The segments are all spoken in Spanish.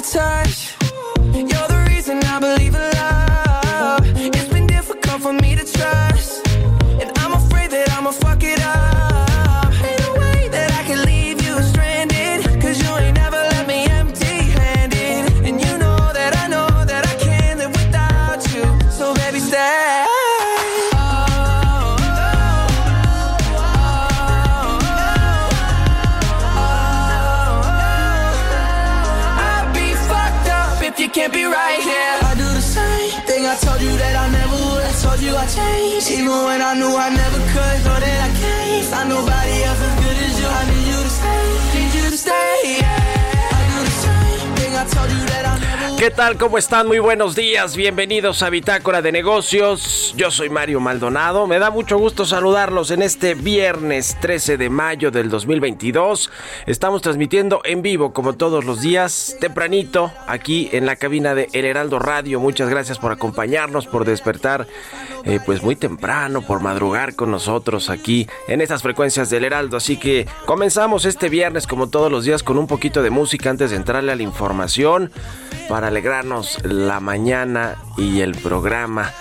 Touch. ¿Qué tal? ¿Cómo están? Muy buenos días. Bienvenidos a Bitácora de Negocios. Yo soy Mario Maldonado. Me da mucho gusto saludarlos en este viernes 13 de mayo del 2022. Estamos transmitiendo en vivo como todos los días, tempranito, aquí en la cabina de El Heraldo Radio. Muchas gracias por acompañarnos, por despertar eh, pues muy temprano, por madrugar con nosotros aquí en estas frecuencias del Heraldo. Así que comenzamos este viernes como todos los días con un poquito de música antes de entrarle a la información para alegrarnos la mañana y el programa.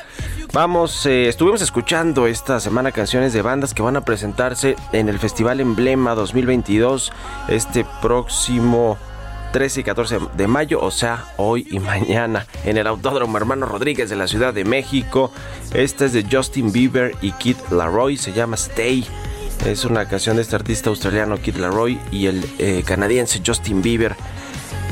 Vamos, eh, estuvimos escuchando esta semana canciones de bandas que van a presentarse en el Festival Emblema 2022 este próximo 13 y 14 de mayo, o sea, hoy y mañana, en el Autódromo Hermano Rodríguez de la Ciudad de México. Esta es de Justin Bieber y Kid Laroi, se llama Stay. Es una canción de este artista australiano Kid Laroi y el eh, canadiense Justin Bieber.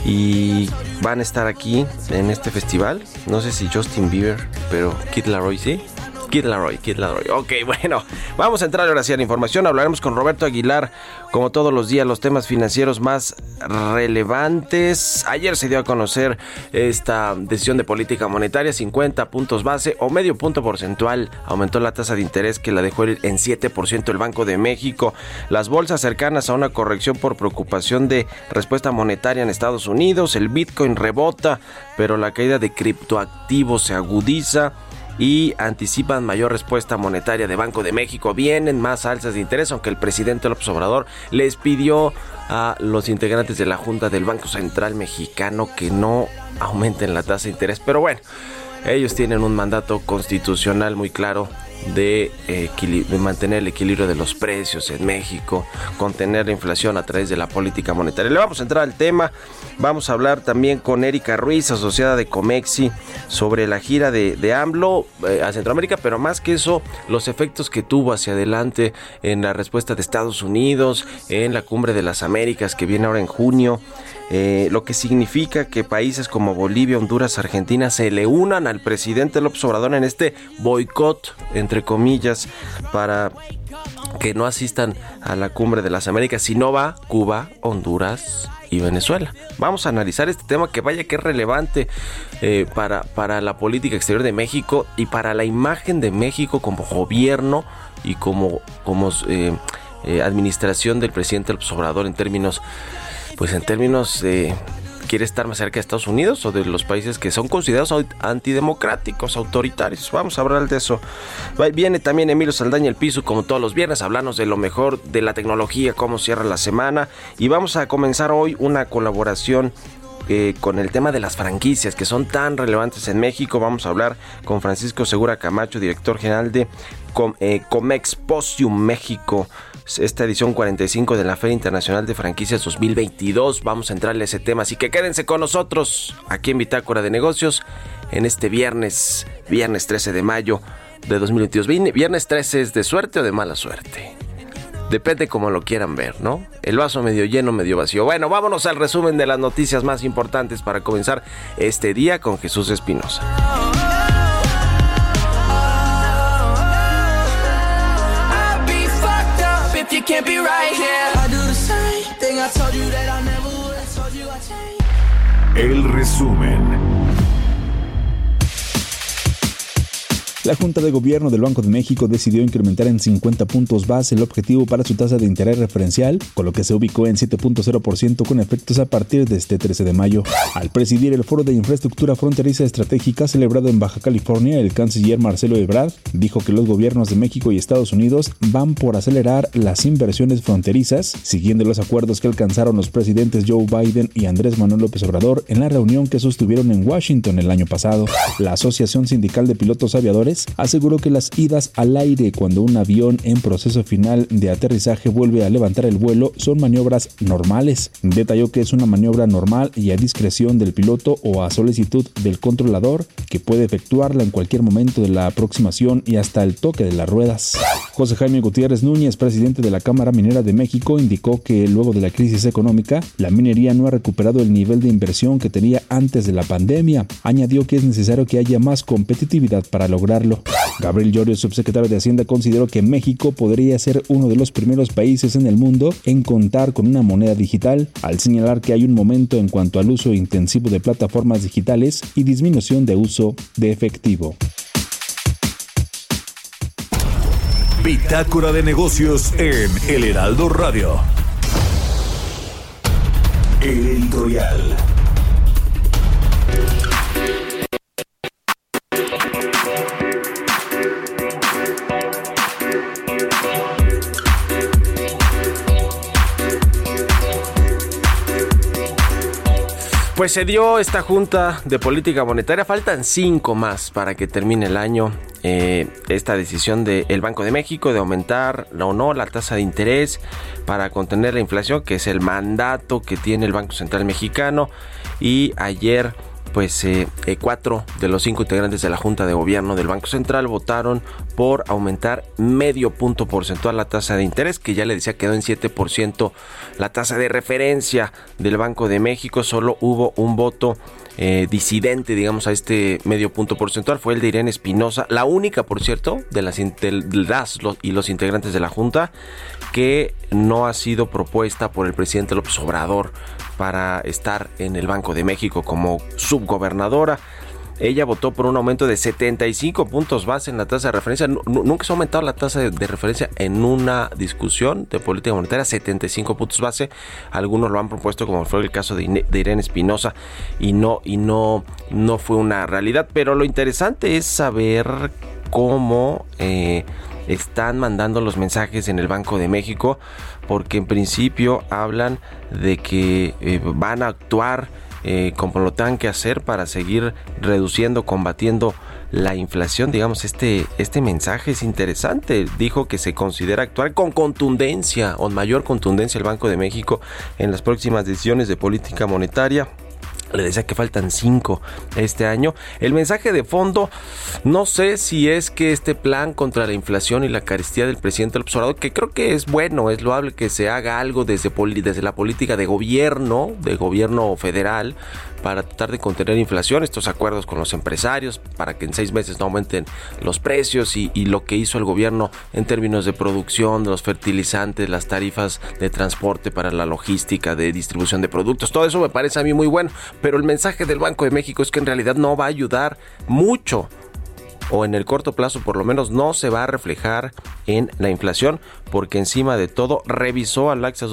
Y van a estar aquí en este festival. No sé si Justin Bieber, pero Kid Laroi sí. Kid Laroi, Kid Laroi. Ok, bueno, vamos a entrar ahora sí a la información. Hablaremos con Roberto Aguilar, como todos los días, los temas financieros más relevantes. Ayer se dio a conocer esta decisión de política monetaria, 50 puntos base o medio punto porcentual. Aumentó la tasa de interés que la dejó en 7% el Banco de México. Las bolsas cercanas a una corrección por preocupación de respuesta monetaria en Estados Unidos. El Bitcoin rebota, pero la caída de criptoactivos se agudiza y anticipan mayor respuesta monetaria de Banco de México. Vienen más alzas de interés, aunque el presidente López Obrador les pidió a los integrantes de la Junta del Banco Central Mexicano que no aumenten la tasa de interés. Pero bueno, ellos tienen un mandato constitucional muy claro de, mantener el equilibrio de los precios en México, contener la inflación a través de la política monetaria. Le vamos a entrar al tema, vamos a hablar también con Erika Ruiz, asociada de Comexi, sobre la gira de, de AMLO eh, a Centroamérica, pero más que eso, los efectos que tuvo hacia adelante en la respuesta de Estados Unidos, en la cumbre de las Américas que viene ahora en junio. Eh, lo que significa que países como Bolivia, Honduras, Argentina se le unan al presidente López Obrador en este boicot, entre comillas, para que no asistan a la cumbre de las Américas. Si no va Cuba, Honduras, y Venezuela. Vamos a analizar este tema que vaya que es relevante eh, para, para la política exterior de México y para la imagen de México como gobierno y como, como eh, eh, administración del presidente López Obrador en términos, pues en términos de quiere estar más cerca de Estados Unidos o de los países que son considerados antidemocráticos, autoritarios. Vamos a hablar de eso. Viene también Emilio Saldaña el piso, como todos los viernes, hablarnos de lo mejor de la tecnología, cómo cierra la semana. Y vamos a comenzar hoy una colaboración eh, con el tema de las franquicias que son tan relevantes en México. Vamos a hablar con Francisco Segura Camacho, director general de eh, Comexposium México esta edición 45 de la Feria Internacional de Franquicias 2022. Vamos a entrarle a ese tema, así que quédense con nosotros aquí en Bitácora de Negocios en este viernes, viernes 13 de mayo de 2022. Viernes 13 es de suerte o de mala suerte. Depende como lo quieran ver, ¿no? El vaso medio lleno, medio vacío. Bueno, vámonos al resumen de las noticias más importantes para comenzar este día con Jesús Espinosa. El resumen. La Junta de Gobierno del Banco de México decidió incrementar en 50 puntos base el objetivo para su tasa de interés referencial, con lo que se ubicó en 7.0% con efectos a partir de este 13 de mayo. Al presidir el Foro de Infraestructura Fronteriza Estratégica celebrado en Baja California, el canciller Marcelo Ebrard dijo que los gobiernos de México y Estados Unidos van por acelerar las inversiones fronterizas, siguiendo los acuerdos que alcanzaron los presidentes Joe Biden y Andrés Manuel López Obrador en la reunión que sostuvieron en Washington el año pasado. La Asociación Sindical de Pilotos Aviadores aseguró que las idas al aire cuando un avión en proceso final de aterrizaje vuelve a levantar el vuelo son maniobras normales. Detalló que es una maniobra normal y a discreción del piloto o a solicitud del controlador que puede efectuarla en cualquier momento de la aproximación y hasta el toque de las ruedas. José Jaime Gutiérrez Núñez, presidente de la Cámara Minera de México, indicó que luego de la crisis económica, la minería no ha recuperado el nivel de inversión que tenía antes de la pandemia. Añadió que es necesario que haya más competitividad para Gabriel Llorio, subsecretario de Hacienda, consideró que México podría ser uno de los primeros países en el mundo en contar con una moneda digital, al señalar que hay un momento en cuanto al uso intensivo de plataformas digitales y disminución de uso de efectivo. Bitácora de negocios en El Heraldo Radio. El editorial. Pues se dio esta Junta de Política Monetaria, faltan cinco más para que termine el año. Eh, esta decisión del Banco de México de aumentar o no la tasa de interés para contener la inflación, que es el mandato que tiene el Banco Central Mexicano. Y ayer pues eh, eh, cuatro de los cinco integrantes de la Junta de Gobierno del Banco Central votaron por aumentar medio punto porcentual la tasa de interés, que ya le decía quedó en 7% la tasa de referencia del Banco de México. Solo hubo un voto eh, disidente, digamos, a este medio punto porcentual fue el de Irene Espinosa, la única, por cierto, de las, y los integrantes de la Junta que no ha sido propuesta por el presidente López Obrador para estar en el Banco de México como subgobernadora. Ella votó por un aumento de 75 puntos base en la tasa de referencia. Nunca se ha aumentado la tasa de, referencia en una discusión de política monetaria, 75 puntos base. Algunos lo han propuesto, como fue el caso de, Irene Espinosa, y no, y no, no fue una realidad. Pero lo interesante es saber cómo eh, están mandando los mensajes en el Banco de México, porque en principio hablan de que eh, van a actuar eh, como lo tengan que hacer para seguir reduciendo, combatiendo la inflación. Digamos, este, este mensaje es interesante. Dijo que se considera actuar con contundencia o mayor contundencia el Banco de México en las próximas decisiones de política monetaria. Le decía que faltan cinco este año. El mensaje de fondo, no sé si es que este plan contra la inflación y la carestía del presidente López Obrador, que creo que es bueno, es loable que se haga algo desde, desde la política de gobierno, de gobierno federal, para tratar de contener inflación, estos acuerdos con los empresarios para que en seis meses no aumenten los precios y, lo que hizo el gobierno en términos de producción, de los fertilizantes, las tarifas de transporte para la logística, de distribución de productos, todo eso me parece a mí muy bueno, pero el mensaje del Banco de México es que en realidad no va a ayudar mucho o en el corto plazo por lo menos no se va a reflejar en la inflación porque encima de todo revisó al alza,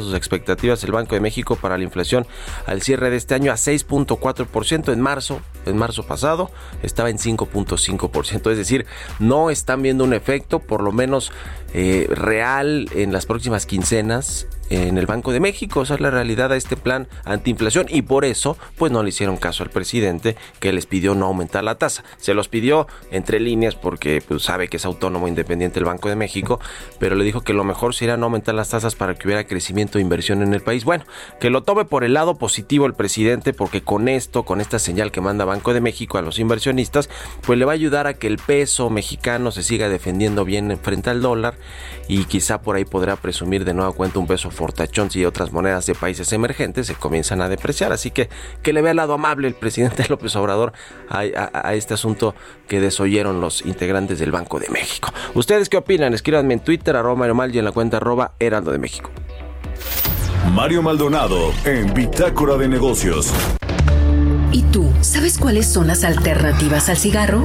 sus expectativas el Banco de México para la inflación al cierre de este año a 6.4% en marzo, en marzo pasado estaba en 5.5%, es decir, no están viendo un efecto por lo menos eh, real en las próximas quincenas en el Banco de México. Esa es la realidad a este plan antiinflación y por eso pues no le hicieron caso al presidente que les pidió no aumentar la tasa. Se los pidió entre líneas porque pues, sabe que es autónomo independiente el Banco de México, pero le dijo que lo mejor sería no aumentar las tasas para que hubiera crecimiento e inversión en el país. Bueno, que lo tome por el lado positivo el presidente porque con esto, con esta señal que manda Banco de México a los inversionistas, pues le va a ayudar a que el peso mexicano se siga defendiendo bien frente al dólar y quizá por ahí podrá presumir de nueva cuenta un peso fortachón y otras monedas de países emergentes se comienzan a depreciar. Así que que le vea el lado amable el presidente López Obrador a, este asunto que desoyeron los integrantes del Banco de México. ¿Ustedes qué opinan? Escríbanme en Twitter, arroba Mario Mal y en la cuenta arroba Heraldo de México. Mario Maldonado en Bitácora de Negocios. ¿Y tú sabes cuáles son las alternativas al cigarro?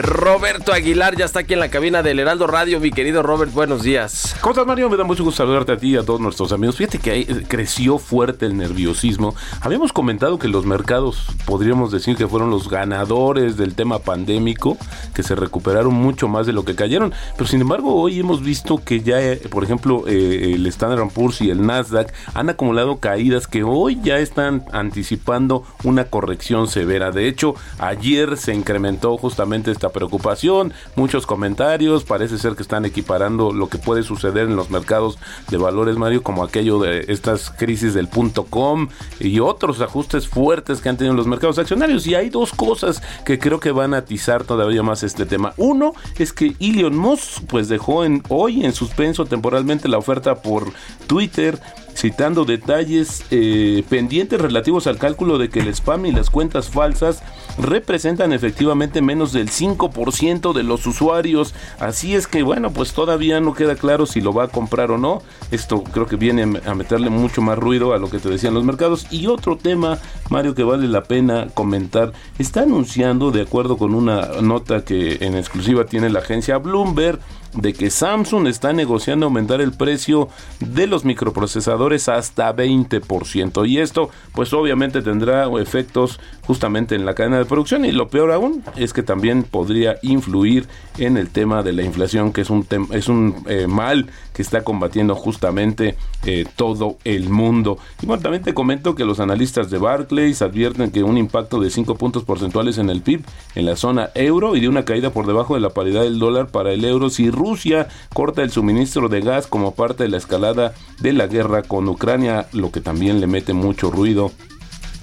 Roberto Aguilar ya está aquí en la cabina del Heraldo Radio. Mi querido Robert, buenos días. ¿Cómo estás, Mario? Me da mucho gusto saludarte a ti y a todos nuestros amigos. Fíjate que ahí creció fuerte el nerviosismo. Habíamos comentado que los mercados, podríamos decir que fueron los ganadores del tema pandémico, que se recuperaron mucho más de lo que cayeron. Pero sin embargo, hoy hemos visto que ya, eh, por ejemplo, eh, el Standard Poor's y el Nasdaq han acumulado caídas que hoy ya están anticipando una corrección severa. De hecho, ayer se incrementó justamente esta preocupación, muchos comentarios, parece ser que están equiparando lo que puede suceder en los mercados de valores, Mario, como aquello de estas crisis del punto com y otros ajustes fuertes que han tenido los mercados accionarios. Y hay dos cosas que creo que van a atizar todavía más este tema. Uno es que Elon Musk pues dejó en, hoy en suspenso temporalmente la oferta por Twitter citando detalles eh, pendientes relativos al cálculo de que el spam y las cuentas falsas representan efectivamente menos del 5% de los usuarios. Así es que bueno, pues todavía no queda claro si lo va a comprar o no. Esto creo que viene a meterle mucho más ruido a lo que te decían los mercados. Y otro tema, Mario, que vale la pena comentar, está anunciando, de acuerdo con una nota que en exclusiva tiene la agencia Bloomberg, de que Samsung está negociando aumentar el precio de los microprocesadores hasta 20%. Y esto pues obviamente tendrá efectos justamente en la cadena de producción y lo peor aún es que también podría influir en el tema de la inflación que es un, es un eh, mal que está combatiendo justamente eh, todo el mundo. Y bueno, también te comento que los analistas de Barclays advierten que un impacto de 5 puntos porcentuales en el PIB en la zona euro y de una caída por debajo de la paridad del dólar para el euro si Rusia corta el suministro de gas como parte de la escalada de la guerra con Ucrania, lo que también le mete mucho ruido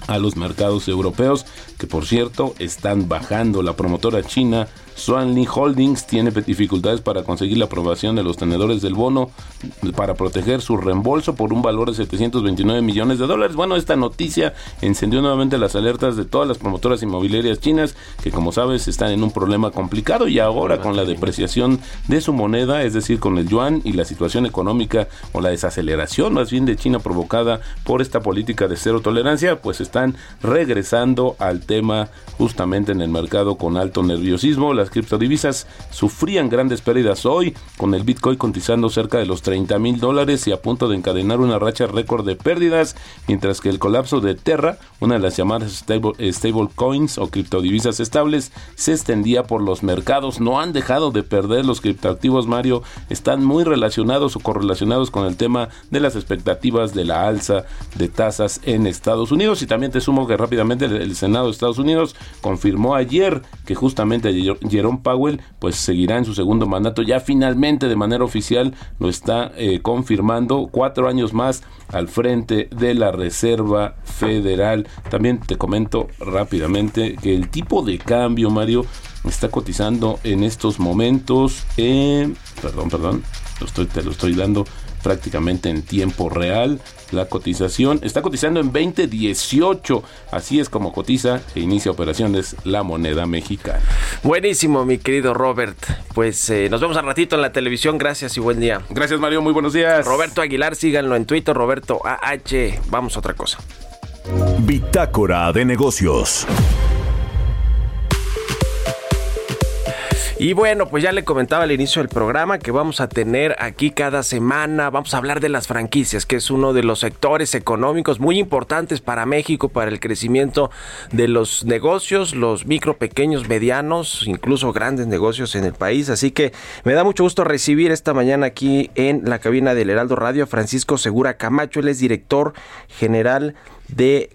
a los mercados europeos, que por cierto están bajando. La promotora china Swanley Holdings tiene dificultades para conseguir la aprobación de los tenedores del bono para proteger su reembolso por un valor de 729 millones de dólares. Bueno, esta noticia encendió nuevamente las alertas de todas las promotoras inmobiliarias chinas que como sabes están en un problema complicado y ahora con la depreciación de su moneda, es decir, con el yuan y la situación económica o la desaceleración más bien de China provocada por esta política de cero tolerancia, pues están regresando al tema justamente en el mercado con alto nerviosismo. Criptodivisas sufrían grandes pérdidas hoy, con el Bitcoin cotizando cerca de los 30 mil dólares y a punto de encadenar una racha récord de pérdidas, mientras que el colapso de Terra, una de las llamadas stable, stable coins o criptodivisas estables, se extendía por los mercados. No han dejado de perder los criptoactivos, Mario, están muy relacionados o correlacionados con el tema de las expectativas de la alza de tasas en Estados Unidos. Y también te sumo que rápidamente el, Senado de Estados Unidos confirmó ayer que justamente Jerome Powell pues seguirá en su segundo mandato. Ya finalmente de manera oficial lo está eh, confirmando cuatro años más al frente de la Reserva Federal. También te comento rápidamente que el tipo de cambio, Mario, está cotizando en estos momentos. perdón, perdón, estoy, te lo estoy dando prácticamente en tiempo real. La cotización está cotizando en 2018. Así es como cotiza e inicia operaciones la moneda mexicana. Buenísimo, mi querido Robert. Pues eh, nos vemos al ratito en la televisión. Gracias y buen día. Gracias, Mario. Muy buenos días. Roberto Aguilar, síganlo en Twitter. Roberto AH. Vamos a otra cosa. Bitácora de negocios. Y bueno, pues ya le comentaba al inicio del programa que vamos a tener aquí cada semana, vamos a hablar de las franquicias, que es uno de los sectores económicos muy importantes para México, para el crecimiento de los negocios, los micro, pequeños, medianos, incluso grandes negocios en el país. Así que me da mucho gusto recibir esta mañana aquí en la cabina del Heraldo Radio Francisco Segura Camacho, él es director general de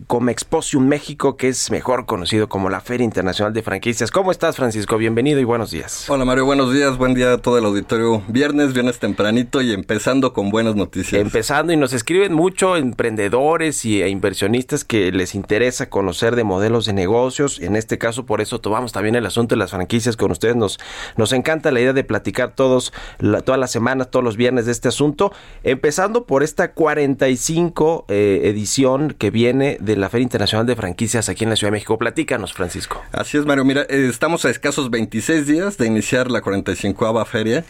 Comexposium México, que es mejor conocido como la Feria Internacional de Franquicias. ¿Cómo estás, Francisco? Bienvenido y buenos días. Hola, Mario, buenos días. Buen día a todo el auditorio. Viernes, viernes tempranito y empezando con buenas noticias. Empezando y nos escriben mucho emprendedores y, e inversionistas que les interesa conocer de modelos de negocios. En este caso, por eso tomamos también el asunto de las franquicias con ustedes. Nos, nos encanta la idea de platicar todos, todas las semanas, todos los viernes de este asunto. Empezando por esta 45 eh, edición que viene viene de la Feria Internacional de Franquicias aquí en la Ciudad de México. Platícanos, Francisco. Así es, Mario. Mira, eh, estamos a escasos 26 días de iniciar la 45 feria.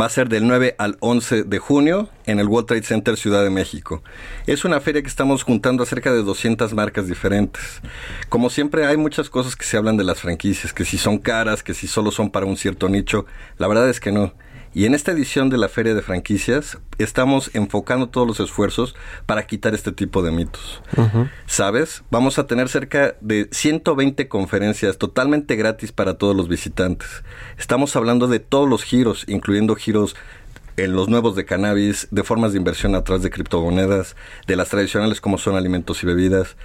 Va a ser del 9 al 11 de junio en el World Trade Center Ciudad de México. Es una feria que estamos juntando a cerca de 200 marcas diferentes. Como siempre hay muchas cosas que se hablan de las franquicias, que si son caras, que si solo son para un cierto nicho. La verdad es que no. Y en esta edición de la Feria de Franquicias estamos enfocando todos los esfuerzos para quitar este tipo de mitos. ¿Sabes? Vamos a tener cerca de 120 conferencias totalmente gratis para todos los visitantes. Estamos hablando de todos los giros, incluyendo giros en los nuevos de cannabis, de formas de inversión a través de criptomonedas, de las tradicionales como son alimentos y bebidas.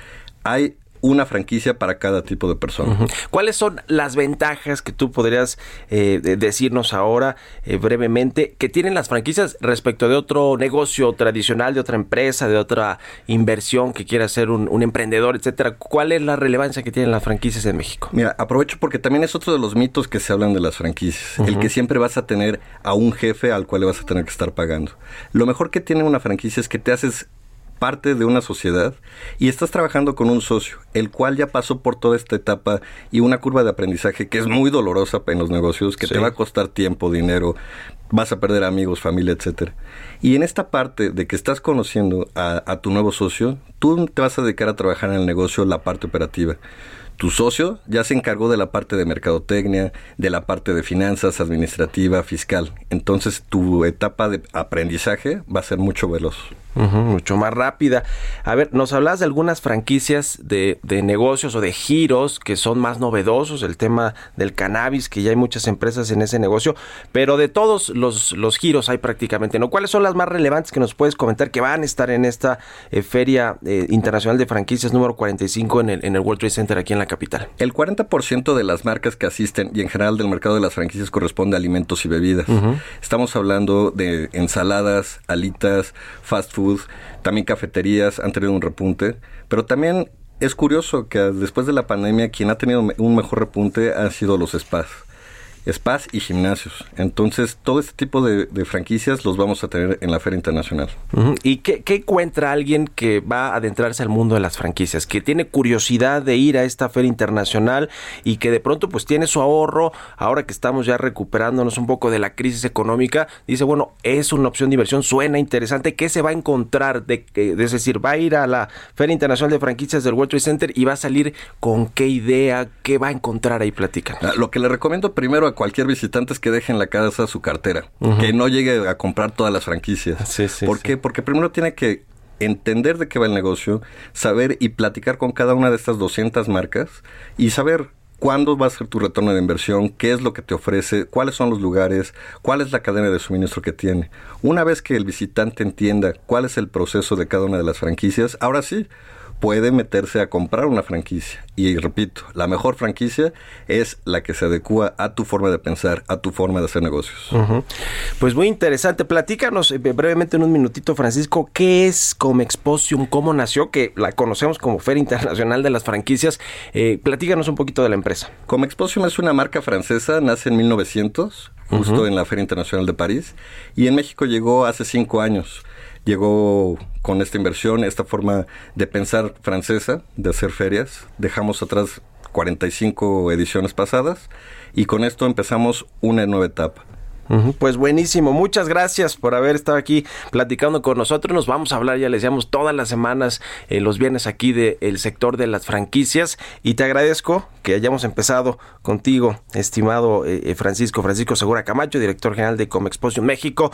Hay una franquicia para cada tipo de persona. ¿Cuáles son las ventajas que tú podrías eh, decirnos ahora eh, brevemente que tienen las franquicias respecto de otro negocio tradicional, de otra empresa, de otra inversión que quiera hacer un, emprendedor, etcétera? ¿Cuál es la relevancia que tienen las franquicias en México? Mira, aprovecho porque también es otro de los mitos que se hablan de las franquicias, el que siempre vas a tener a un jefe al cual le vas a tener que estar pagando. Lo mejor que tiene una franquicia es que te haces parte de una sociedad y estás trabajando con un socio, el cual ya pasó por toda esta etapa y una curva de aprendizaje que es muy dolorosa en los negocios, que te va a costar tiempo, dinero, vas a perder amigos, familia, etcétera. Y en esta parte de que estás conociendo a, a tu nuevo socio, tú te vas a dedicar a trabajar en el negocio la parte operativa. Tu socio ya se encargó de la parte de mercadotecnia, de la parte de finanzas, administrativa, fiscal. Entonces tu etapa de aprendizaje va a ser mucho veloz mucho más rápida. A ver, nos hablas de algunas franquicias de, negocios o de giros que son más novedosos, el tema del cannabis, que ya hay muchas empresas en ese negocio, pero de todos los, los giros hay prácticamente, ¿no? ¿Cuáles son las más relevantes que nos puedes comentar que van a estar en esta eh, Feria eh, Internacional de Franquicias número 45 en el, en el World Trade Center aquí en la capital? El 40% de las marcas que asisten y en general del mercado de las franquicias corresponde a alimentos y bebidas. Estamos hablando de ensaladas, alitas, fast food, también cafeterías han tenido un repunte, pero también es curioso que después de la pandemia quien ha tenido un mejor repunte han sido los spas. Spas y gimnasios. Entonces, todo este tipo de, franquicias los vamos a tener en la Feria Internacional. ¿Y qué, encuentra alguien que va a adentrarse al mundo de las franquicias, que tiene curiosidad de ir a esta Feria Internacional y que de pronto pues tiene su ahorro, ahora que estamos ya recuperándonos un poco de la crisis económica, dice, bueno, es una opción de inversión, suena interesante, ¿qué se va a encontrar? De, es decir, va a ir a la Feria Internacional de Franquicias del World Trade Center y va a salir con qué idea, qué va a encontrar ahí, platican. Ah, lo que le recomiendo primero a cualquier visitante es que deje en la casa su cartera, que no llegue a comprar todas las franquicias. Sí, sí, ¿Por qué? Porque primero tiene que entender de qué va el negocio, saber y platicar con cada una de estas 200 marcas y saber cuándo va a ser tu retorno de inversión, qué es lo que te ofrece, cuáles son los lugares, cuál es la cadena de suministro que tiene. Una vez que el visitante entienda cuál es el proceso de cada una de las franquicias, ahora sí, puede meterse a comprar una franquicia. Y repito, la mejor franquicia es la que se adecua a tu forma de pensar, a tu forma de hacer negocios. Pues muy interesante. Platícanos eh, brevemente en un minutito, Francisco, ¿qué es Comexposium? ¿Cómo nació? Que la conocemos como Feria Internacional de las Franquicias. Eh, platícanos un poquito de la empresa. Comexposium es una marca francesa, nace en 1900, justo en la Feria Internacional de París, y en México llegó hace cinco años llegó con esta inversión, esta forma de pensar francesa, de hacer ferias. Dejamos atrás 45 ediciones pasadas y con esto empezamos una nueva etapa. Pues buenísimo, muchas gracias por haber estado aquí platicando con nosotros. Nos vamos a hablar, ya les decíamos, todas las semanas, eh, los viernes aquí del sector de las franquicias. Y te agradezco que hayamos empezado contigo, estimado eh, eh, Francisco, Francisco Segura Camacho, director general de Comexposium México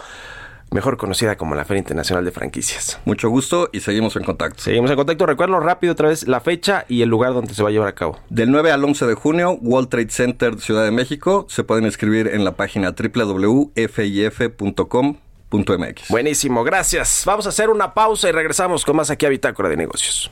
mejor conocida como la Feria Internacional de Franquicias. Mucho gusto y seguimos en contacto. Seguimos en contacto. Recuerdo rápido otra vez la fecha y el lugar donde se va a llevar a cabo. Del 9 al 11 de junio, World Trade Center Ciudad de México. Se pueden inscribir en la página www.fif.com.mx. Buenísimo, gracias. Vamos a hacer una pausa y regresamos con más aquí a Bitácora de Negocios.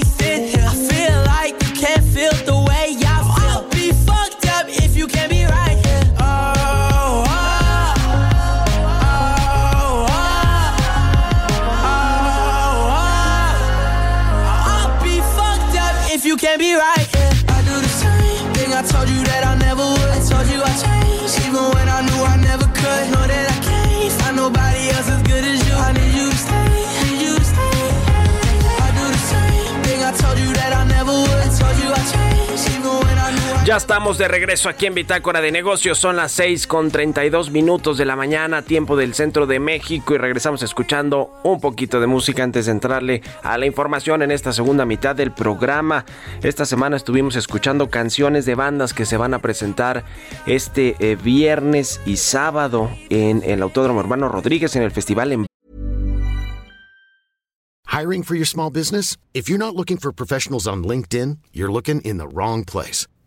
Ya estamos de regreso aquí en Bitácora de Negocios. Son las 6 con 32 minutos de la mañana, tiempo del centro de México. Y regresamos escuchando un poquito de música antes de entrarle a la información en esta segunda mitad del programa. Esta semana estuvimos escuchando canciones de bandas que se van a presentar este eh, viernes y sábado en el Autódromo Hermano Rodríguez en el festival en Hiring for your small business? If you're not looking for professionals on LinkedIn, you're looking in the wrong place.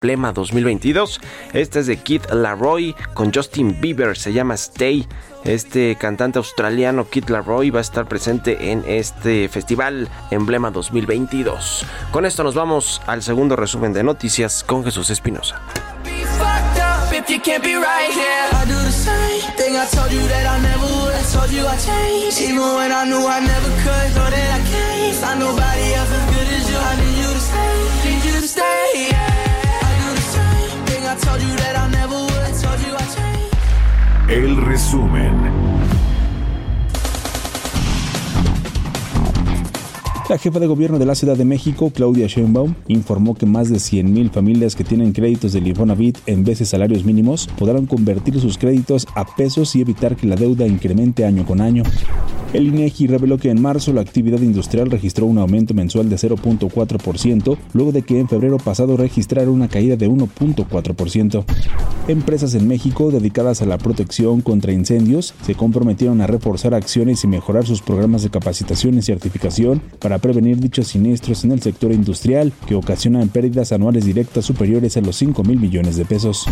Plema 2022. Este es de Kid Laroi con Justin Bieber, se llama Stay. Este cantante australiano Kid Laroi va a estar presente en este festival Emblema 2022. Con esto nos vamos al segundo resumen de noticias con Jesús Espinosa. El resumen. La jefa de gobierno de la Ciudad de México, Claudia Sheinbaum, informó que más de 100.000 familias que tienen créditos del Infonavit en vez de salarios mínimos podrán convertir sus créditos a pesos y evitar que la deuda incremente año con año. El INEGI reveló que en marzo la actividad industrial registró un aumento mensual de 0.4%, luego de que en febrero pasado registrara una caída de 1.4%. Empresas en México dedicadas a la protección contra incendios se comprometieron a reforzar acciones y mejorar sus programas de capacitación y certificación para prevenir dichos siniestros en el sector industrial que ocasionan pérdidas anuales directas superiores a los 5 mil millones de pesos.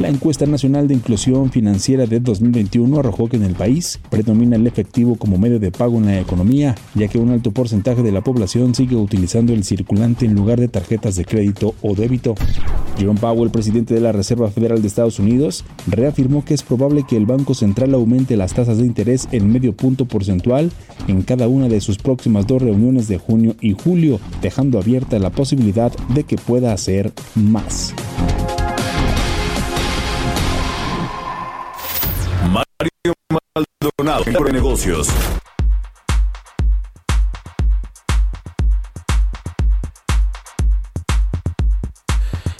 La encuesta nacional de inclusión financiera de 2021 arrojó que en el país predomina el efectivo como medio de pago en la economía, ya que un alto porcentaje de la población sigue utilizando el circulante en lugar de tarjetas de crédito o débito. Jerome Powell, presidente de la Reserva Federal de Estados Unidos, reafirmó que es probable que el Banco Central aumente las tasas de interés en medio punto porcentual en cada una de sus próximas dos reuniones de junio y julio, dejando abierta la posibilidad de que pueda hacer más. Mario Maldonado por negocios.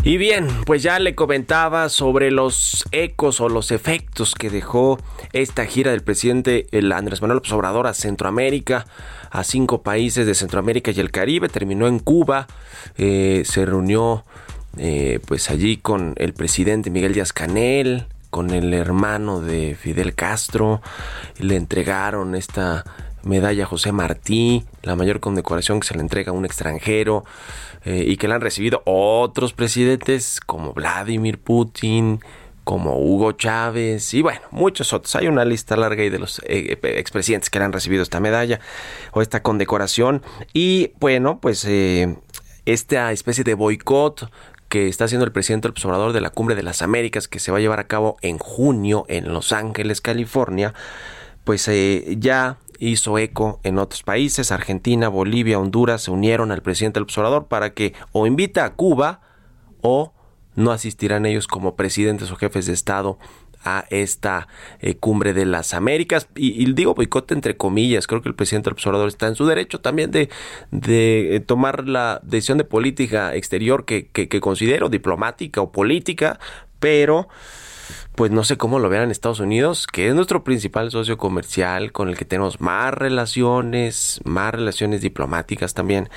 Y bien, pues ya le comentaba sobre los ecos o los efectos que dejó esta gira del presidente el Andrés Manuel López Obrador a Centroamérica, a cinco países de Centroamérica y el Caribe. Terminó en Cuba, eh, se reunió eh, pues allí con el presidente Miguel Díaz Canel, con el hermano de Fidel Castro, le entregaron esta medalla José Martí, la mayor condecoración que se le entrega a un extranjero eh, y que la han recibido otros presidentes como Vladimir Putin, como Hugo Chávez y bueno, muchos otros. Hay una lista larga ahí de los eh, expresidentes que han recibido esta medalla o esta condecoración y bueno, pues eh, esta especie de boicot que está haciendo el presidente observador de la Cumbre de las Américas que se va a llevar a cabo en junio en Los Ángeles, California, pues eh, ya hizo eco en otros países, Argentina, Bolivia, Honduras se unieron al presidente del observador para que o invita a Cuba o no asistirán ellos como presidentes o jefes de Estado a esta eh, cumbre de las Américas. Y, digo boicot entre comillas, creo que el presidente observador está en su derecho también de, de eh, tomar la decisión de política exterior que, que, que considero diplomática o política, pero pues no sé cómo lo vean en Estados Unidos, que es nuestro principal socio comercial, con el que tenemos más relaciones, más relaciones diplomáticas también.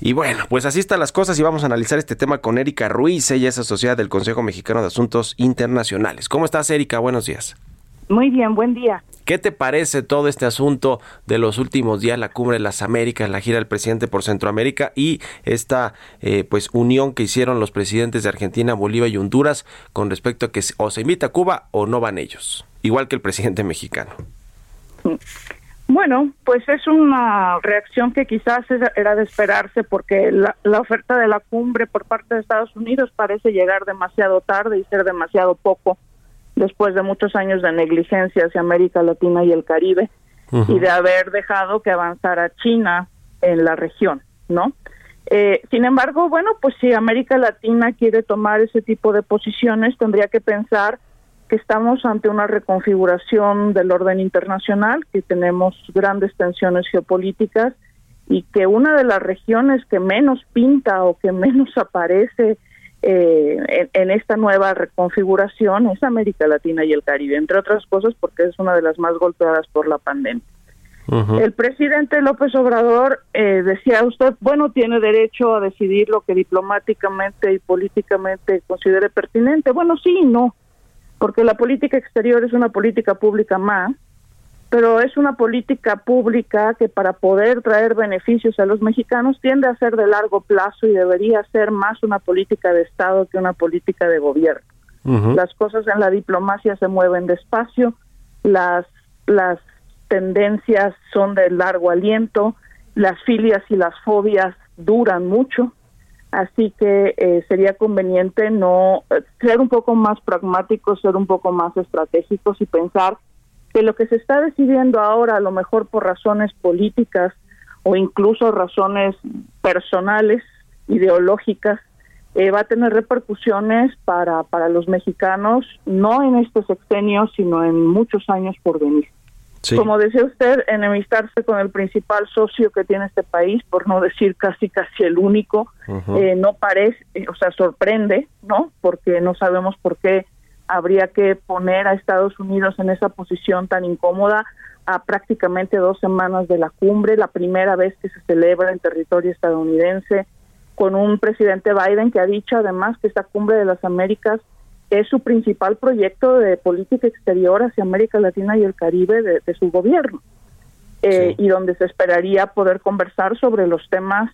Y bueno, pues así están las cosas y vamos a analizar este tema con Erika Ruiz, ella es asociada del Consejo Mexicano de Asuntos Internacionales. ¿Cómo estás, Erika? Buenos días. Muy bien, buen día. ¿Qué te parece todo este asunto de los últimos días, la cumbre de las Américas, la gira del presidente por Centroamérica y esta eh, pues unión que hicieron los presidentes de Argentina, Bolivia y Honduras con respecto a que o se invita a Cuba o no van ellos, igual que el presidente mexicano? Bueno, pues es una reacción que quizás era de esperarse porque la, oferta de la cumbre por parte de Estados Unidos parece llegar demasiado tarde y ser demasiado poco después de muchos años de negligencia hacia América Latina y el Caribe y de haber dejado que avanzara China en la región, ¿no? Eh, sin embargo, bueno, pues si América Latina quiere tomar ese tipo de posiciones, tendría que pensar que estamos ante una reconfiguración del orden internacional, que tenemos grandes tensiones geopolíticas y que una de las regiones que menos pinta o que menos aparece eh, en, esta nueva reconfiguración es América Latina y el Caribe, entre otras cosas porque es una de las más golpeadas por la pandemia. El presidente López Obrador eh, decía usted, bueno, tiene derecho a decidir lo que diplomáticamente y políticamente considere pertinente. Bueno, sí y no porque la política exterior es una política pública más pero es una política pública que para poder traer beneficios a los mexicanos tiende a ser de largo plazo y debería ser más una política de Estado que una política de gobierno. Las cosas en la diplomacia se mueven despacio, las, las tendencias son de largo aliento, las filias y las fobias duran mucho, así que eh, sería conveniente no eh, ser un poco más pragmáticos, ser un poco más estratégicos y pensar que lo que se está decidiendo ahora, a lo mejor por razones políticas o incluso razones personales, ideológicas, eh, va a tener repercusiones para, para los mexicanos, no en este sexenio, sino en muchos años por venir. Como decía usted, enemistarse con el principal socio que tiene este país, por no decir casi casi el único, eh, no parece, eh, o sea, sorprende, ¿no? Porque no sabemos por qué habría que poner a Estados Unidos en esa posición tan incómoda a prácticamente dos semanas de la cumbre, la primera vez que se celebra en territorio estadounidense, con un presidente Biden que ha dicho además que esta cumbre de las Américas es su principal proyecto de política exterior hacia América Latina y el Caribe de, su gobierno, eh, y donde se esperaría poder conversar sobre los temas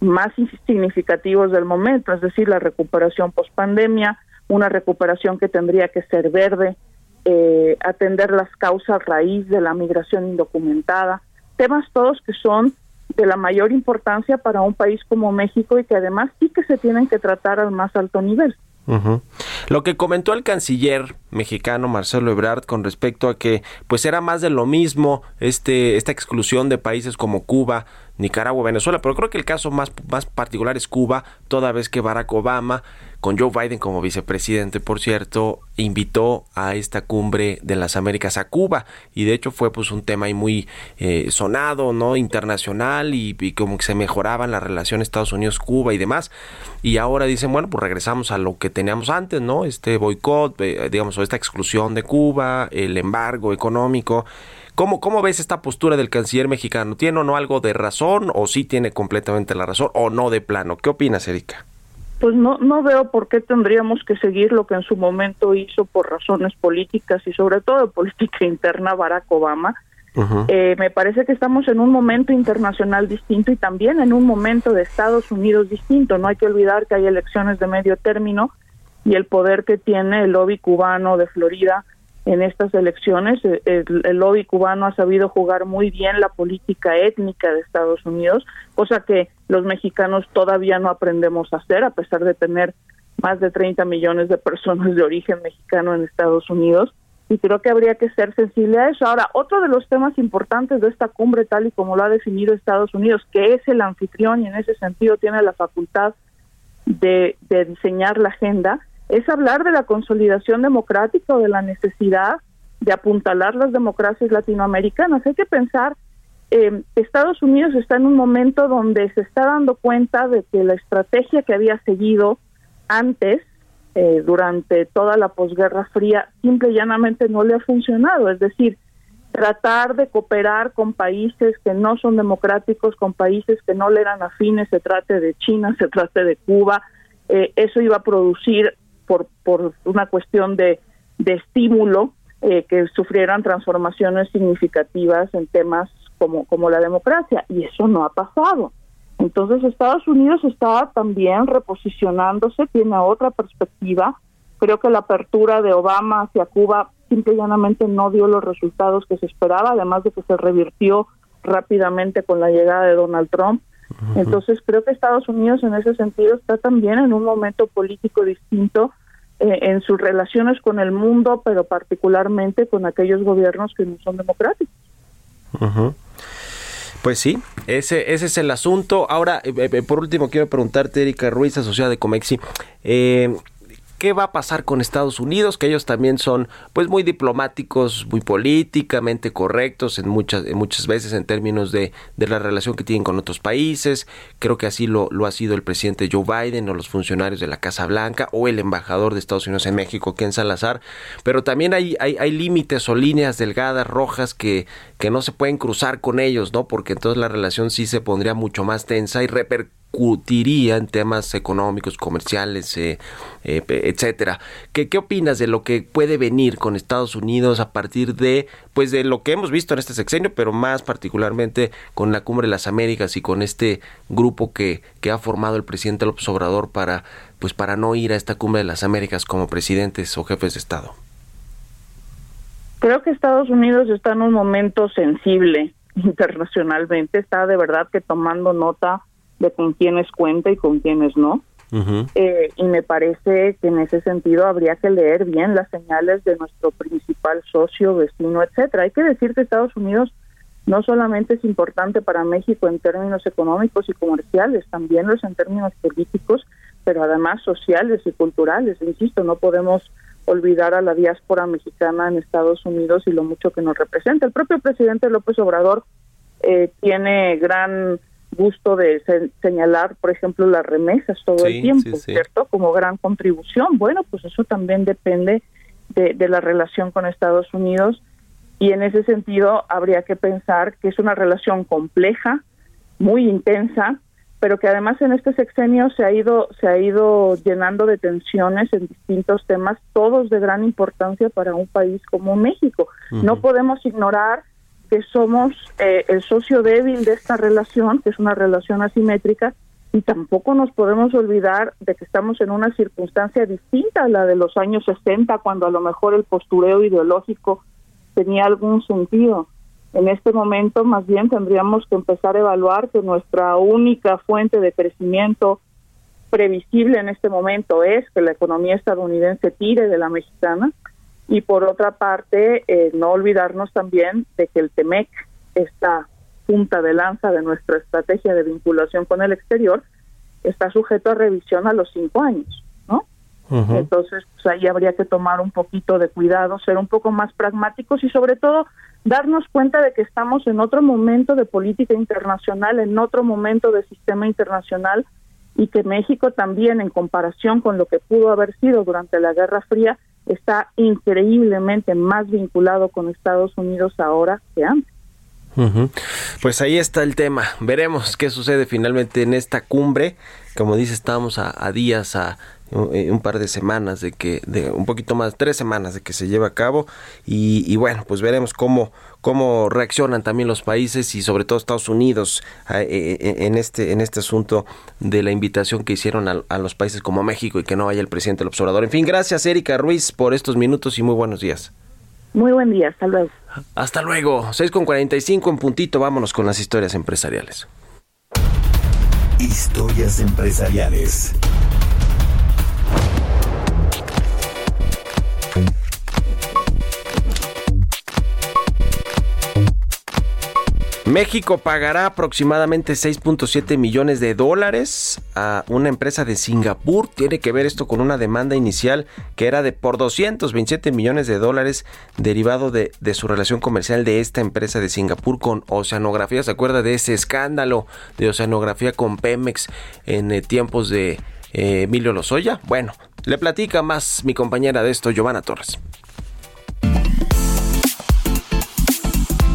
más significativos del momento, es decir, la recuperación post pandemia, una recuperación que tendría que ser verde, eh, atender las causas raíz de la migración indocumentada, temas todos que son de la mayor importancia para un país como México y que además sí que se tienen que tratar al más alto nivel. Lo que comentó el canciller mexicano Marcelo Ebrard con respecto a que pues era más de lo mismo este esta exclusión de países como Cuba, Nicaragua, Venezuela, pero creo que el caso más más particular es Cuba, toda vez que Barack Obama con Joe Biden como vicepresidente, por cierto, invitó a esta cumbre de las Américas a Cuba y de hecho fue pues un tema muy eh, sonado, ¿no? Internacional y, como que se mejoraban las relaciones Estados Unidos-Cuba y demás y ahora dicen, bueno, pues regresamos a lo que teníamos antes, ¿no? Este boicot, eh, digamos, o esta exclusión de Cuba, el embargo económico. ¿Cómo, ¿Cómo ves esta postura del canciller mexicano? ¿Tiene o no algo de razón o sí tiene completamente la razón o no de plano? ¿Qué opinas, Erika? Pues no, no veo por qué tendríamos que seguir lo que en su momento hizo por razones políticas y sobre todo de política interna Barack Obama. Eh, me parece que estamos en un momento internacional distinto y también en un momento de Estados Unidos distinto. No hay que olvidar que hay elecciones de medio término y el poder que tiene el lobby cubano de Florida en estas elecciones. Eh, el, lobby cubano ha sabido jugar muy bien la política étnica de Estados Unidos, cosa que los mexicanos todavía no aprendemos a hacer, a pesar de tener más de 30 millones de personas de origen mexicano en Estados Unidos. Y creo que habría que ser sensible a eso. Ahora, otro de los temas importantes de esta cumbre, tal y como lo ha definido Estados Unidos, que es el anfitrión y en ese sentido tiene la facultad de, de diseñar la agenda, es hablar de la consolidación democrática o de la necesidad de apuntalar las democracias latinoamericanas. Hay que pensar, eh, Estados Unidos está en un momento donde se está dando cuenta de que la estrategia que había seguido antes, eh, durante toda la posguerra fría, simple y llanamente no le ha funcionado. Es decir, tratar de cooperar con países que no son democráticos, con países que no le eran afines, se trate de China, se trate de Cuba, eh, eso iba a producir por, por una cuestión de, de estímulo eh, que sufrieran transformaciones significativas en temas como, como la democracia, y eso no ha pasado. Entonces Estados Unidos está también reposicionándose, tiene otra perspectiva. Creo que la apertura de Obama hacia Cuba simple y llanamente no dio los resultados que se esperaba, además de que se revirtió rápidamente con la llegada de Donald Trump. Entonces creo que Estados Unidos en ese sentido está también en un momento político distinto eh, en sus relaciones con el mundo, pero particularmente con aquellos gobiernos que no son democráticos. Pues sí, ese, ese es el asunto. Ahora, eh, eh, por último, quiero preguntarte, Erika Ruiz, asociada de Comexi, eh, qué va a pasar con Estados Unidos, que ellos también son pues muy diplomáticos, muy políticamente correctos en muchas, muchas veces en términos de, de, la relación que tienen con otros países. Creo que así lo, lo ha sido el presidente Joe Biden o los funcionarios de la Casa Blanca o el embajador de Estados Unidos en México, Ken Salazar. Pero también hay, hay, hay límites o líneas delgadas, rojas, que, que no se pueden cruzar con ellos, ¿no? Porque entonces la relación sí se pondría mucho más tensa y repercutiría repercutiría en temas económicos, comerciales, eh, eh, etcétera. ¿Qué, ¿Qué opinas de lo que puede venir con Estados Unidos a partir de, pues, de lo que hemos visto en este sexenio, pero más particularmente con la Cumbre de las Américas y con este grupo que, que ha formado el presidente López Obrador para, pues, para no ir a esta Cumbre de las Américas como presidentes o jefes de Estado? Creo que Estados Unidos está en un momento sensible internacionalmente, está de verdad que tomando nota de con quiénes cuenta y con quiénes no. eh, y me parece que en ese sentido habría que leer bien las señales de nuestro principal socio, vecino, etcétera. Hay que decir que Estados Unidos no solamente es importante para México en términos económicos y comerciales, también lo es en términos políticos, pero además sociales y culturales. Insisto, no podemos olvidar a la diáspora mexicana en Estados Unidos y lo mucho que nos representa. El propio presidente López Obrador eh, tiene gran gusto de señalar, por ejemplo, las remesas todo el tiempo, ¿cierto? Como gran contribución. Bueno, pues eso también depende de, de la relación con Estados Unidos y en ese sentido habría que pensar que es una relación compleja, muy intensa, pero que además en este sexenio se ha ido se ha ido llenando de tensiones en distintos temas, todos de gran importancia para un país como México. No podemos ignorar que somos eh, el socio débil de esta relación, que es una relación asimétrica, y tampoco nos podemos olvidar de que estamos en una circunstancia distinta a la de los años 60, cuando a lo mejor el postureo ideológico tenía algún sentido. En este momento, más bien, tendríamos que empezar a evaluar que nuestra única fuente de crecimiento previsible en este momento es que la economía estadounidense tire de la mexicana y por otra parte eh, no olvidarnos también de que el TEMEC, esta punta de lanza de nuestra estrategia de vinculación con el exterior, está sujeto a revisión a los cinco años, ¿no? Entonces, pues ahí habría que tomar un poquito de cuidado, ser un poco más pragmáticos y sobre todo darnos cuenta de que estamos en otro momento de política internacional, en otro momento de sistema internacional y que México también, en comparación con lo que pudo haber sido durante la Guerra Fría, está increíblemente más vinculado con Estados Unidos ahora que antes. Pues ahí está el tema. Veremos qué sucede finalmente en esta cumbre. Como dice, estamos a, días, a eh, un par de semanas de que, de un poquito más, tres semanas de que se lleve a cabo y, bueno, pues veremos cómo, cómo reaccionan también los países y sobre todo Estados Unidos eh, eh, en este, en este asunto de la invitación que hicieron a, los países como México y que no vaya el presidente del observador. En fin, gracias Erika Ruiz por estos minutos y muy buenos días. Muy buen día, hasta luego. Hasta luego, 6 con 45 en puntito, vámonos con las historias empresariales. Historias empresariales. México pagará aproximadamente 6.7 millones de dólares a una empresa de Singapur. Tiene que ver esto con una demanda inicial que era de por 227 millones de dólares derivado de, su relación comercial de esta empresa de Singapur con Oceanografía. ¿Se acuerda de ese escándalo de Oceanografía con Pemex en eh, tiempos de eh, Emilio Lozoya? Bueno, le platica más mi compañera de esto, Giovanna Torres.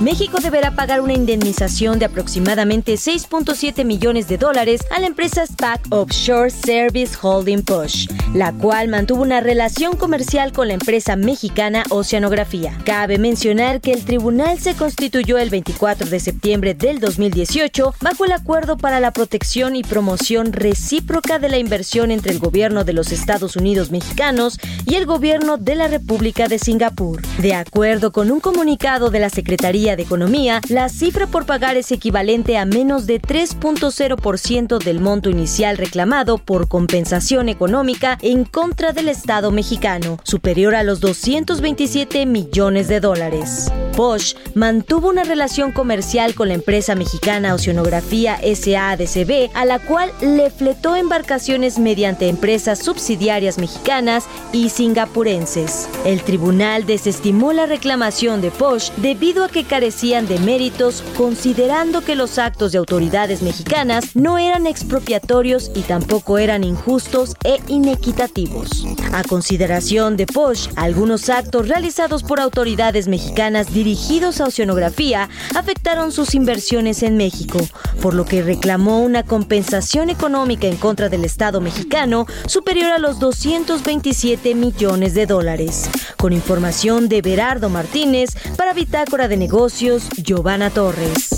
México deberá pagar una indemnización de aproximadamente 6.7 millones de dólares a la empresa SPAC Offshore Service Holding Push, la cual mantuvo una relación comercial con la empresa mexicana Oceanografía. Cabe mencionar que el tribunal se constituyó el 24 de septiembre del 2018 bajo el Acuerdo para la Protección y Promoción Recíproca de la Inversión entre el gobierno de los Estados Unidos mexicanos y el gobierno de la República de Singapur. De acuerdo con un comunicado de la Secretaría de Economía, la cifra por pagar es equivalente a menos de 3.0% del monto inicial reclamado por compensación económica en contra del Estado mexicano, superior a los 227 millones de dólares. Bosch mantuvo una relación comercial con la empresa mexicana Oceanografía SADCB, a la cual le fletó embarcaciones mediante empresas subsidiarias mexicanas y singapurenses. El tribunal desestimó la reclamación de Bosch debido a que carecían de méritos, considerando que los actos de autoridades mexicanas no eran expropiatorios y tampoco eran injustos e inequitativos. A consideración de Bosch, algunos actos realizados por autoridades mexicanas dirigidos a oceanografía afectaron sus inversiones en México, por lo que reclamó una compensación económica en contra del Estado mexicano superior a los 227 millones de dólares. Con información de Berardo Martínez para Bitácora de Negocios, Giovanna Torres.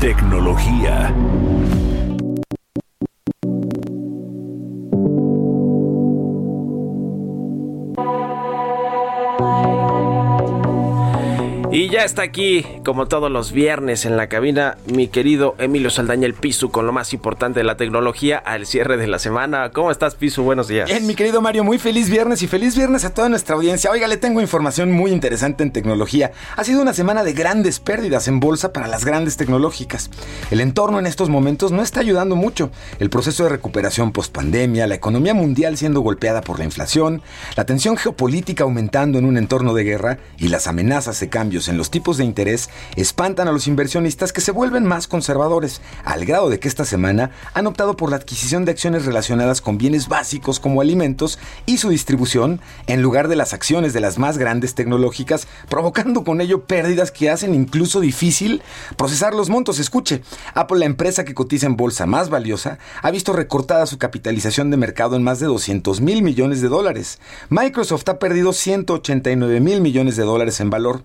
Tecnología. Y ya está aquí, como todos los viernes en la cabina, mi querido Emilio Saldaña, el Pisu, con lo más importante de la tecnología al cierre de la semana. ¿Cómo estás, Pisu? Buenos días. Bien, mi querido Mario, muy feliz viernes y feliz viernes a toda nuestra audiencia. Oiga, le tengo información muy interesante en tecnología. Ha sido una semana de grandes pérdidas en bolsa para las grandes tecnológicas. El entorno en estos momentos no está ayudando mucho. El proceso de recuperación post-pandemia, la economía mundial siendo golpeada por la inflación, la tensión geopolítica aumentando en un entorno de guerra y las amenazas de cambios en los tipos de interés espantan a los inversionistas que se vuelven más conservadores, al grado de que esta semana han optado por la adquisición de acciones relacionadas con bienes básicos como alimentos y su distribución en lugar de las acciones de las más grandes tecnológicas, provocando con ello pérdidas que hacen incluso difícil procesar los montos. Escuche, Apple, la empresa que cotiza en bolsa más valiosa, ha visto recortada su capitalización de mercado en más de 200 mil millones de dólares. Microsoft ha perdido 189 mil millones de dólares en valor.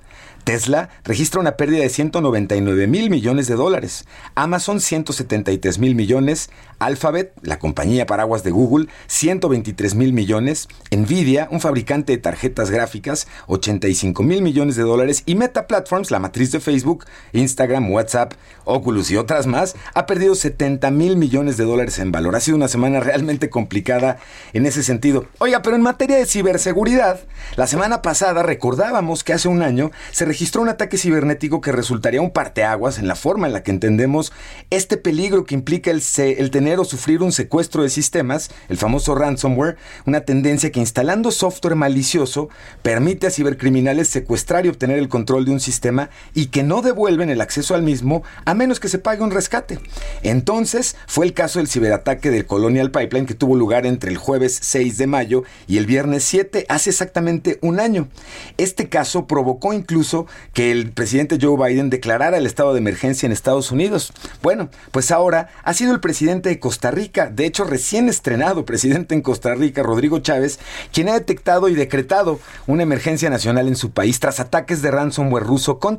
Tesla registra una pérdida de 199 mil millones de dólares, Amazon 173 mil millones, Alphabet, la compañía paraguas de Google, 123 mil millones, Nvidia, un fabricante de tarjetas gráficas, 85 mil millones de dólares y Meta Platforms, la matriz de Facebook, Instagram, WhatsApp, Oculus y otras más, ha perdido 70 mil millones de dólares en valor. Ha sido una semana realmente complicada en ese sentido. Oiga, pero en materia de ciberseguridad, la semana pasada recordábamos que hace un año se registró un ataque cibernético que resultaría un parteaguas en la forma en la que entendemos este peligro que implica el tener o sufrir un secuestro de sistemas, el famoso ransomware, una tendencia que instalando software malicioso permite a cibercriminales secuestrar y obtener el control de un sistema y que no devuelven el acceso al mismo a menos que se pague un rescate. Entonces fue el caso del ciberataque del Colonial Pipeline que tuvo lugar entre el jueves 6 de mayo y el viernes 7 hace exactamente un año. Este caso provocó incluso que el presidente Joe Biden declarara el estado de emergencia en Estados Unidos. Bueno, pues ahora ha sido el presidente de Costa Rica, de hecho recién estrenado presidente en Costa Rica, Rodrigo Chávez, quien ha detectado y decretado una emergencia nacional en su país tras ataques de ransomware ruso contra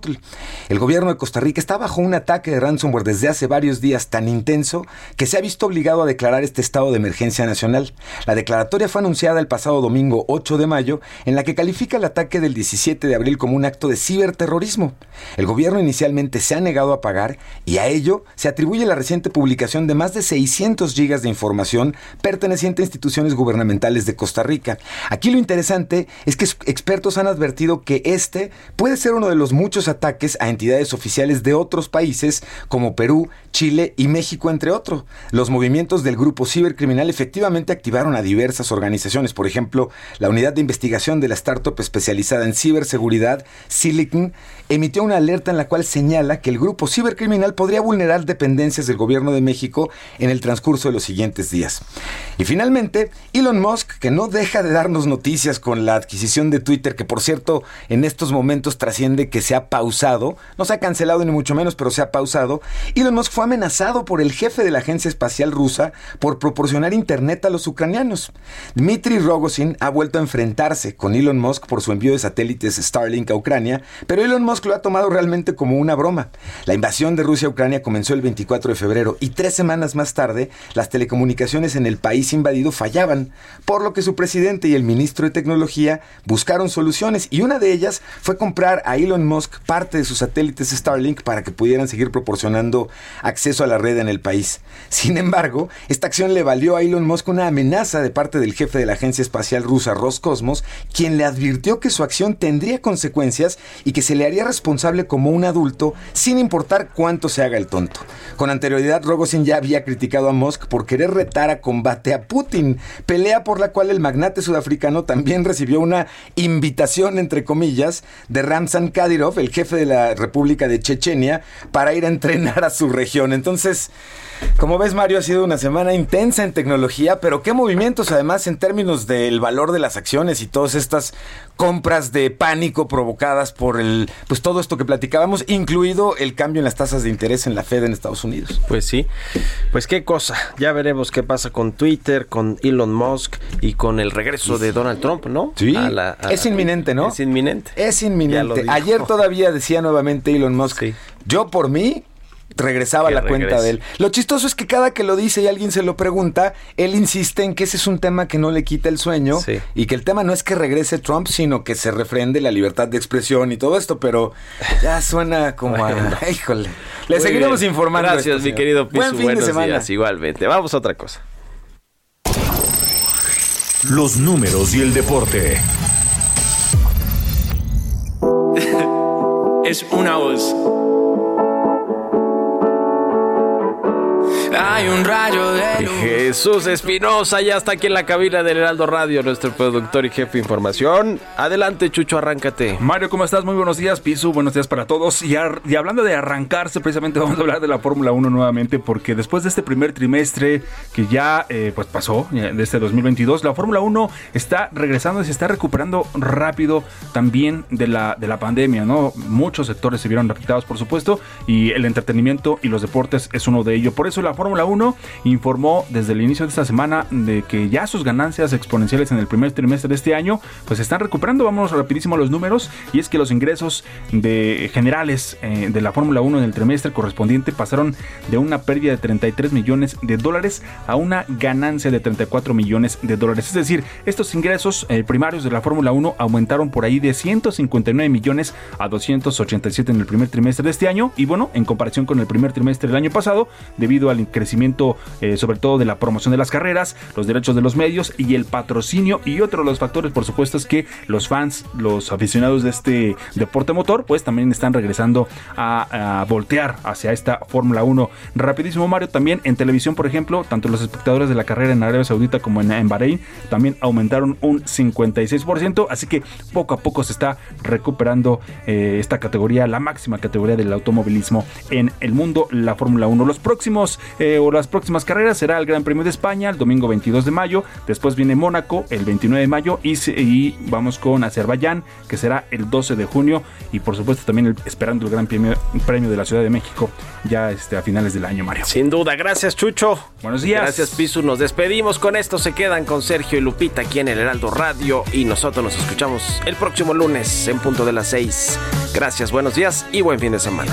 El gobierno de Costa Rica está bajo un ataque de ransomware desde hace varios días tan intenso que se ha visto obligado a declarar este estado de emergencia nacional. La declaratoria fue anunciada el pasado domingo 8 de mayo, en la que califica el ataque del 17 de abril como un acto de ciberterrorismo. El gobierno inicialmente se ha negado a pagar y a ello se atribuye la reciente publicación de más de 600 gigas de información perteneciente a instituciones gubernamentales de Costa Rica. Aquí lo interesante es que expertos han advertido que este puede ser uno de los muchos ataques a entidades oficiales de otros países como Perú, Chile y México, entre otros. Los movimientos del grupo cibercriminal efectivamente activaron a diversas organizaciones, por ejemplo, la unidad de investigación de la startup especializada en ciberseguridad, Silicon, emitió una alerta en la cual señala que el grupo cibercriminal podría vulnerar dependencias del gobierno de México en el transcurso de los siguientes días. Y finalmente, Elon Musk, que no deja de darnos noticias con la adquisición de Twitter, que por cierto en estos momentos trasciende que se ha pausado, no se ha cancelado ni mucho menos, pero se ha pausado, Elon Musk fue amenazado por el jefe de la agencia espacial rusa por proporcionar internet a los ucranianos. Dmitry Rogozin ha vuelto a enfrentarse con Elon Musk por su envío de satélites Starlink a Ucrania, pero Elon Musk lo ha tomado realmente como una broma. La invasión de Rusia a Ucrania comenzó el 24 de febrero y tres semanas más tarde las telecomunicaciones en el país invadido fallaban, por lo que su presidente y el ministro de Tecnología buscaron soluciones y una de ellas fue comprar a Elon Musk parte de sus satélites Starlink para que pudieran seguir proporcionando acceso a la red en el país. Sin embargo, esta acción le valió a Elon Musk una amenaza de parte del jefe de la agencia espacial rusa Roscosmos, quien le advirtió que su acción tendría consecuencias y que se le haría responsable como un adulto sin importar cuánto se haga el tonto. Con anterioridad, Rogozin ya había criticado a Musk por querer retar a combate a Putin, pelea por la cual el magnate sudafricano también recibió una invitación, entre comillas, de Ramzan Kadyrov, el jefe de la República de Chechenia, para ir a entrenar a su región Entonces, como ves, Mario, ha sido una semana intensa en tecnología, pero qué movimientos además en términos del valor de las acciones y todas estas compras de pánico provocadas por el, pues todo esto que platicábamos, incluido el cambio en las tasas de interés en la Fed en Estados Unidos. Pues sí, pues qué cosa. Ya veremos qué pasa con Twitter, con Elon Musk y con el regreso de Donald Trump, ¿no? Sí, es inminente, ¿no? Es inminente. Es inminente. Ayer todavía decía nuevamente Elon Musk, yo por mí regresaba la cuenta de él. Lo chistoso es que cada que lo dice y alguien se lo pregunta, él insiste en que ese es un tema que no le quita el sueño y que el tema no es que regrese Trump, sino que se refrende la libertad de expresión y todo esto, pero ya suena como a... Híjole. Le seguiremos informando. Gracias, mi querido Piso. Buen fin de semana. igualmente. Vamos a otra cosa. Los números y el deporte. es una voz Hay un rayo de Jesús Espinosa ya está aquí en la cabina del Heraldo Radio, nuestro productor y jefe de información. Adelante, Chucho, arráncate. Mario, ¿cómo estás? Muy buenos días, Pisu. Buenos días para todos. Y, y hablando de arrancarse, precisamente vamos a hablar de la Fórmula 1 nuevamente, porque después de este primer trimestre que ya eh, pues pasó, de este 2022, la Fórmula 1 está regresando y se está recuperando rápido también de la, de la pandemia, ¿no? Muchos sectores se vieron afectados, por supuesto, y el entretenimiento y los deportes es uno de ellos. Por eso la Fórmula 1 informó desde el inicio de esta semana de que ya sus ganancias exponenciales en el primer trimestre de este año pues están recuperando. Vamos rapidísimo a los números y es que los ingresos de generales eh, de la Fórmula 1 en el trimestre correspondiente pasaron de una pérdida de 33 millones de dólares a una ganancia de 34 millones de dólares. Es decir, estos ingresos eh, primarios de la Fórmula 1 aumentaron por ahí de 159 millones a 287 en el primer trimestre de este año y bueno, en comparación con el primer trimestre del año pasado, debido al crecimiento eh, sobre todo de la promoción de las carreras, los derechos de los medios y el patrocinio y otro de los factores por supuesto es que los fans, los aficionados de este deporte motor pues también están regresando a, voltear hacia esta Fórmula 1. Rapidísimo Mario, también en televisión por ejemplo, tanto los espectadores de la carrera en Arabia Saudita como en, Bahrein también aumentaron un 56%, así que poco a poco se está recuperando eh, esta categoría, la máxima categoría del automovilismo en el mundo, la Fórmula 1. Los próximos eh, o las próximas carreras será el Gran Premio de España el domingo 22 de mayo, después viene Mónaco el 29 de mayo y, vamos con Azerbaiyán que será el 12 de junio y por supuesto también esperando el Gran premio, premio, de la Ciudad de México ya este, a finales del año, Mario. Sin duda, gracias Chucho. Buenos días. Gracias Pisu, nos despedimos con esto, se quedan con Sergio y Lupita aquí en el Heraldo Radio y nosotros nos escuchamos el próximo lunes en punto de las 6. Gracias, buenos días y buen fin de semana.